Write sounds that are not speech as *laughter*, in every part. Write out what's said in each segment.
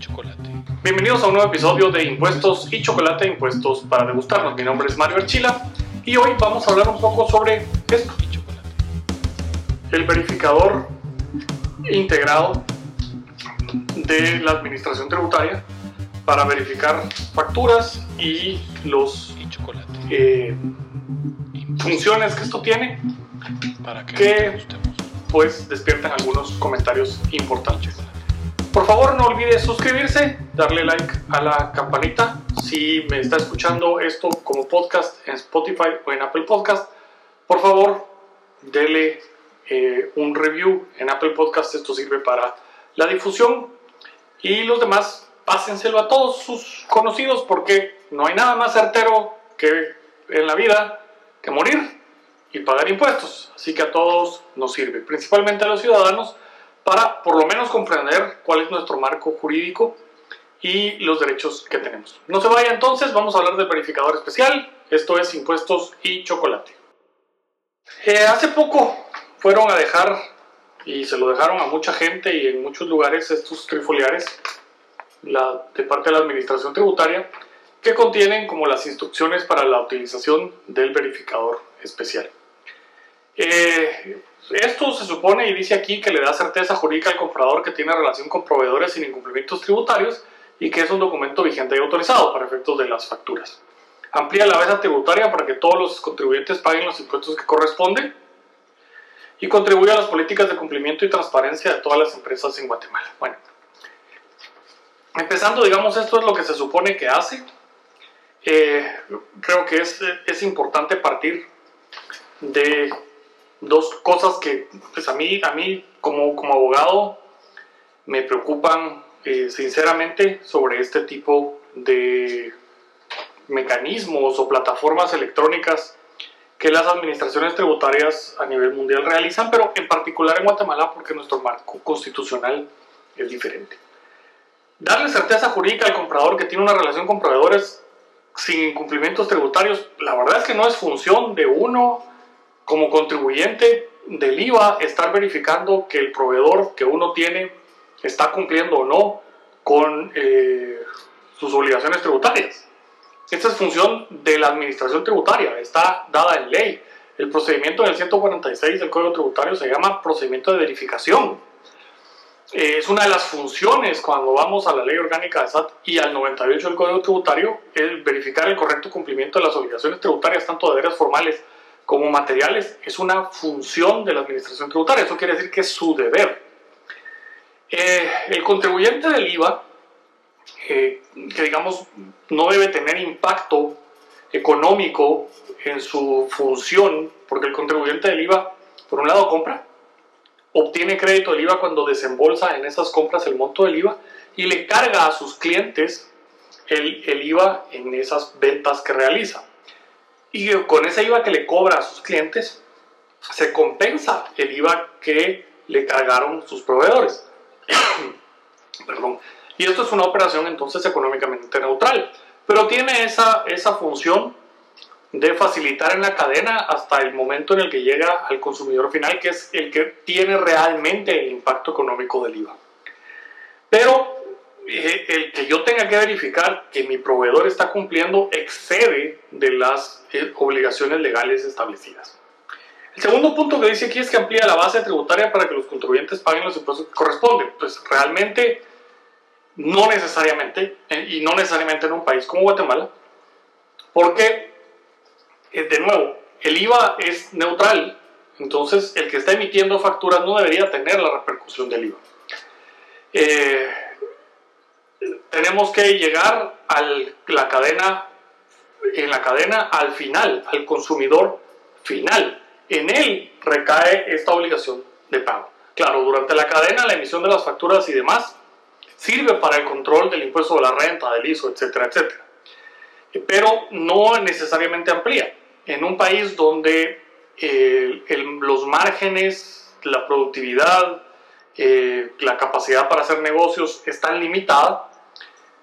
chocolate. Bienvenidos a un nuevo episodio de Impuestos y Chocolate, Impuestos para degustarnos. Mi nombre es Mario Archila y hoy vamos a hablar un poco sobre esto. Y chocolate. El verificador integrado de la administración tributaria para verificar facturas y los Y chocolate. eh, funciones que esto tiene para que que- pues despiertan algunos comentarios importantes. Por favor, no olvide suscribirse, darle like a la campanita. Si me está escuchando esto como podcast en Spotify o en Apple Podcast, por favor, dele eh, un review en Apple Podcast. Esto sirve para la difusión. Y los demás, pásenselo a todos sus conocidos porque no hay nada más certero que en la vida que morir y pagar impuestos. Así que a todos nos sirve, principalmente a los ciudadanos, para por lo menos comprender cuál es nuestro marco jurídico y los derechos que tenemos. No se vaya entonces, vamos a hablar del verificador especial. Esto es impuestos y chocolate. Eh, hace poco fueron a dejar, y se lo dejaron a mucha gente y en muchos lugares, estos trifoliares de parte de la administración tributaria, que contienen como las instrucciones para la utilización del verificador especial. Eh, esto se supone y dice aquí que le da certeza jurídica al comprador que tiene relación con proveedores sin incumplimientos tributarios y que es un documento vigente y autorizado para efectos de las facturas. Amplía la base tributaria para que todos los contribuyentes paguen los impuestos que corresponden y contribuye a las políticas de cumplimiento y transparencia de todas las empresas en Guatemala. Bueno, empezando, digamos, esto es lo que se supone que hace. Eh, creo que es, es importante partir de dos cosas que pues a mí, a mí como, como abogado me preocupan eh, sinceramente sobre este tipo de mecanismos o plataformas electrónicas que las administraciones tributarias a nivel mundial realizan, pero en particular en Guatemala porque nuestro marco constitucional es diferente. Darle certeza jurídica al comprador que tiene una relación con proveedores sin incumplimientos tributarios, la verdad es que no es función de uno como contribuyente del IVA estar verificando que el proveedor que uno tiene está cumpliendo o no con eh, sus obligaciones tributarias. Esta es función de la administración tributaria, está dada en ley. El procedimiento del 146 del Código Tributario se llama procedimiento de verificación. Eh, es una de las funciones cuando vamos a la ley orgánica de SAT y al 98 del Código Tributario, el verificar el correcto cumplimiento de las obligaciones tributarias, tanto de deberes formales como materiales, es una función de la administración tributaria. Eso quiere decir que es su deber. Eh, el contribuyente del IVA, eh, que digamos no debe tener impacto económico en su función, porque el contribuyente del IVA, por un lado, compra, obtiene crédito del IVA cuando desembolsa en esas compras el monto del IVA y le carga a sus clientes el, el IVA en esas ventas que realiza. Y con ese IVA que le cobra a sus clientes, se compensa el IVA que le cargaron sus proveedores. *coughs* Perdón. Y esto es una operación entonces económicamente neutral, pero tiene esa, esa función de facilitar en la cadena hasta el momento en el que llega al consumidor final, que es el que tiene realmente el impacto económico del IVA. Pero eh, el que yo tenga que verificar que mi proveedor está cumpliendo excede de las eh, obligaciones legales establecidas. El segundo punto que dice aquí es que amplía la base tributaria para que los contribuyentes paguen los impuestos que corresponden. Pues realmente no necesariamente, eh, y no necesariamente en un país como Guatemala, porque, de nuevo, el IVA es neutral, entonces el que está emitiendo facturas no debería tener la repercusión del IVA. Eh, tenemos que llegar a la cadena, en la cadena al final, al consumidor final. En él recae esta obligación de pago. Claro, durante la cadena, la emisión de las facturas y demás sirve para el control del impuesto de la renta, del ISO, etcétera, etcétera. Pero no necesariamente amplía. En un país donde eh, el, los márgenes, la productividad, eh, la capacidad para hacer negocios es tan limitada,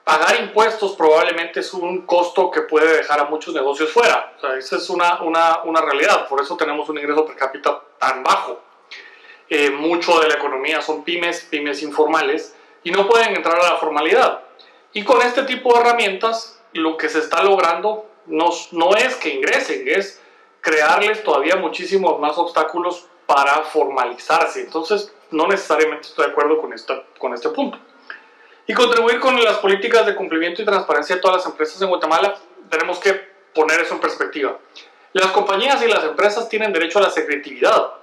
pagar impuestos probablemente es un costo que puede dejar a muchos negocios fuera. O sea, esa es una, una, una realidad. Por eso tenemos un ingreso per cápita tan bajo. Eh, mucho de la economía son pymes, pymes informales, y no pueden entrar a la formalidad. Y con este tipo de herramientas, lo que se está logrando no, no es que ingresen, es crearles todavía muchísimos más obstáculos para formalizarse. Entonces, no necesariamente estoy de acuerdo con, esta, con este punto. Y contribuir con las políticas de cumplimiento y transparencia de todas las empresas en Guatemala, tenemos que poner eso en perspectiva. Las compañías y las empresas tienen derecho a la secretividad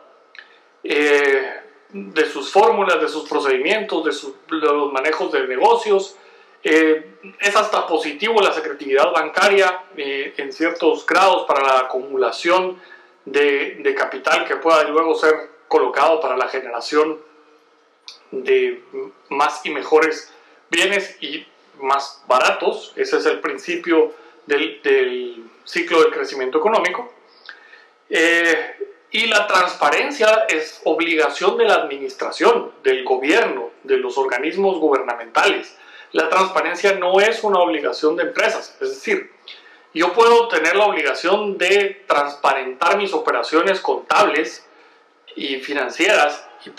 eh, de sus fórmulas, de sus procedimientos, de, los manejos de negocios. Eh, es hasta positivo la secretividad bancaria eh, en ciertos grados para la acumulación de, de capital que pueda luego ser colocado para la generación de más y mejores bienes y más baratos. Ese es el principio del, del ciclo del crecimiento económico. Eh, y la transparencia es obligación de la administración, del gobierno, de los organismos gubernamentales. La transparencia no es una obligación de empresas. Es decir, yo puedo tener la obligación de transparentar mis operaciones contables y financieras y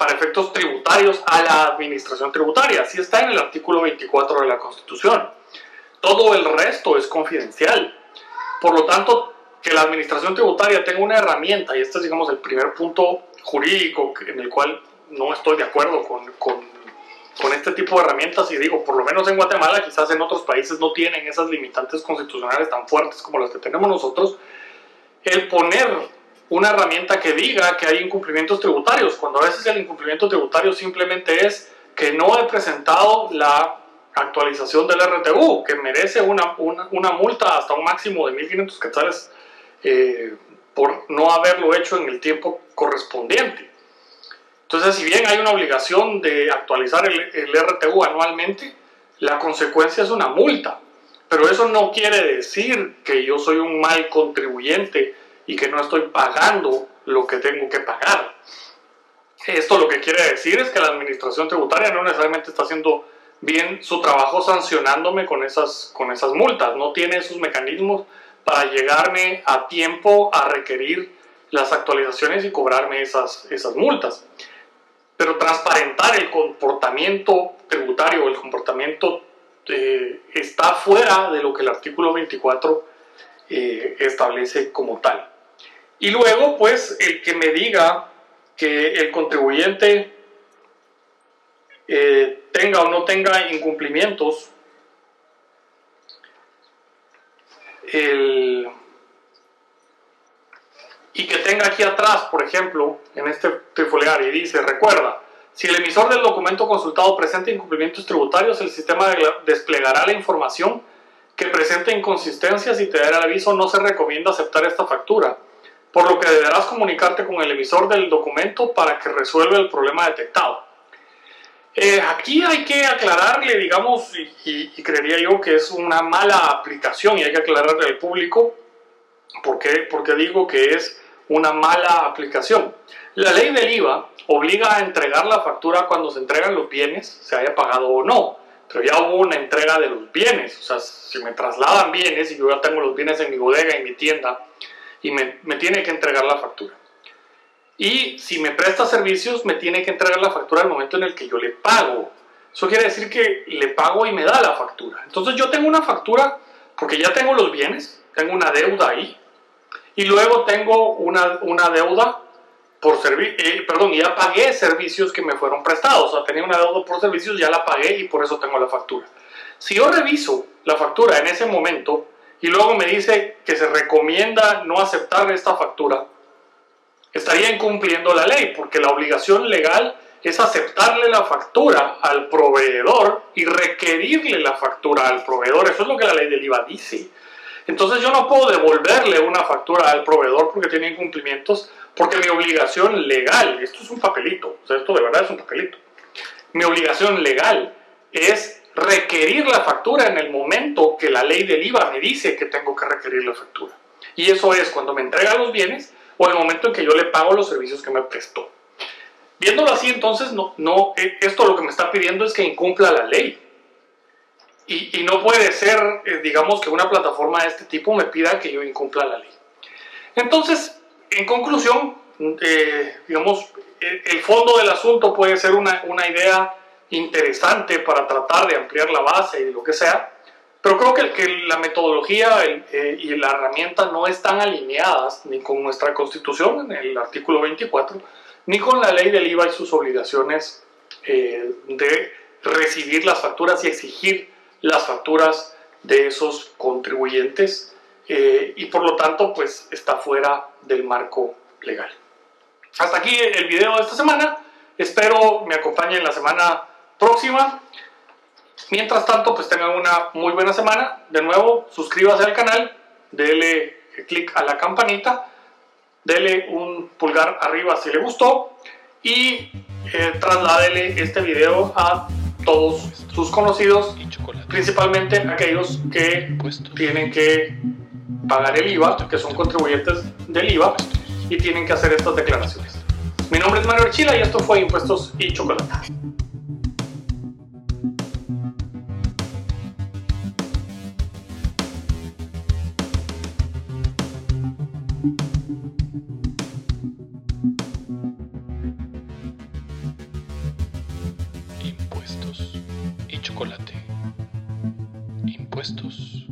para efectos tributarios a la administración tributaria. Así está en el artículo 24 de la Constitución. Todo el resto es confidencial. Por lo tanto, que la administración tributaria tenga una herramienta, y este es, digamos, el primer punto jurídico en el cual no estoy de acuerdo con, con, con este tipo de herramientas, y digo, por lo menos en Guatemala, quizás en otros países no tienen esas limitantes constitucionales tan fuertes como las que tenemos nosotros, el poner una herramienta que diga que hay incumplimientos tributarios, cuando a veces el incumplimiento tributario simplemente es que no he presentado la actualización del RTU, que merece una, una, multa hasta un máximo de 1.500 quetzales eh, por no haberlo hecho en el tiempo correspondiente. Entonces, si bien hay una obligación de actualizar el, el RTU anualmente, la consecuencia es una multa. Pero eso no quiere decir que yo soy un mal contribuyente y que no estoy pagando lo que tengo que pagar. Esto lo que quiere decir es que la administración tributaria no necesariamente está haciendo bien su trabajo sancionándome con esas, con esas multas, no tiene esos mecanismos para llegarme a tiempo a requerir las actualizaciones y cobrarme esas, esas multas. Pero transparentar el comportamiento tributario, el comportamiento eh, está fuera de lo que el artículo 24 eh, establece como tal. Y luego, pues, el que me diga que el contribuyente eh, tenga o no tenga incumplimientos, y que tenga aquí atrás, por ejemplo, en este trifoliar, y dice, recuerda, si el emisor del documento consultado presenta incumplimientos tributarios, el sistema desplegará la información que presenta inconsistencias y te dará el aviso, no se recomienda aceptar esta factura por lo que deberás comunicarte con el emisor del documento para que resuelva el problema detectado. Eh, aquí hay que aclararle, digamos, y, creería yo que es una mala aplicación y hay que aclararle al público por qué, porque digo que es una mala aplicación. La ley del IVA obliga a entregar la factura cuando se entregan los bienes, se haya pagado o no, pero ya hubo una entrega de los bienes, o sea, si me trasladan bienes y yo ya tengo los bienes en mi bodega, en mi tienda, y me, tiene que entregar la factura. Y si me presta servicios, me tiene que entregar la factura al momento en el que yo le pago. Eso quiere decir que le pago y me da la factura. Entonces yo tengo una factura porque ya tengo los bienes, tengo una deuda ahí. Y luego tengo una, una deuda por servicio, eh, perdón, ya pagué servicios que me fueron prestados. O sea, tenía una deuda por servicios, ya la pagué y por eso tengo la factura. Si yo reviso la factura en ese momento, y luego me dice que se recomienda no aceptar esta factura, estaría incumpliendo la ley, porque la obligación legal es aceptarle la factura al proveedor y requerirle la factura al proveedor. Eso es lo que la ley del IVA dice. Entonces yo no puedo devolverle una factura al proveedor porque tiene incumplimientos, porque mi obligación legal, esto es un papelito, o sea, esto de verdad es un papelito, mi obligación legal es requerir la factura en el momento que la ley del IVA me dice que tengo que requerir la factura. Y eso es cuando me entrega los bienes o el momento en que yo le pago los servicios que me prestó. Viéndolo así, entonces, no, no, eh, esto lo que me está pidiendo es que incumpla la ley. Y, no puede ser, eh, digamos, que una plataforma de este tipo me pida que yo incumpla la ley. Entonces, en conclusión, eh, digamos, el fondo del asunto puede ser una, una idea interesante para tratar de ampliar la base y lo que sea, pero creo que, que la metodología eh, y la herramienta no están alineadas ni con nuestra constitución en el artículo 24, ni con la ley del IVA y sus obligaciones eh, de recibir las facturas y exigir las facturas de esos contribuyentes eh, y por lo tanto pues está fuera del marco legal. Hasta aquí el video de esta semana. Espero me acompañen la semana próxima. Mientras tanto, pues tengan una muy buena semana. De nuevo, suscríbase al canal, dele clic a la campanita, dele un pulgar arriba si le gustó y eh, trasládele este video a todos sus conocidos, principalmente aquellos que tienen que pagar el IVA, que son contribuyentes del IVA y tienen que hacer estas declaraciones. Mi nombre es Mario Archila y esto fue Impuestos y Chocolate. Impuestos y chocolate. Impuestos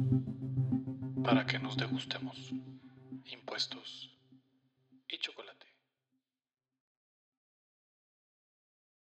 para que nos degustemos. Impuestos y chocolate.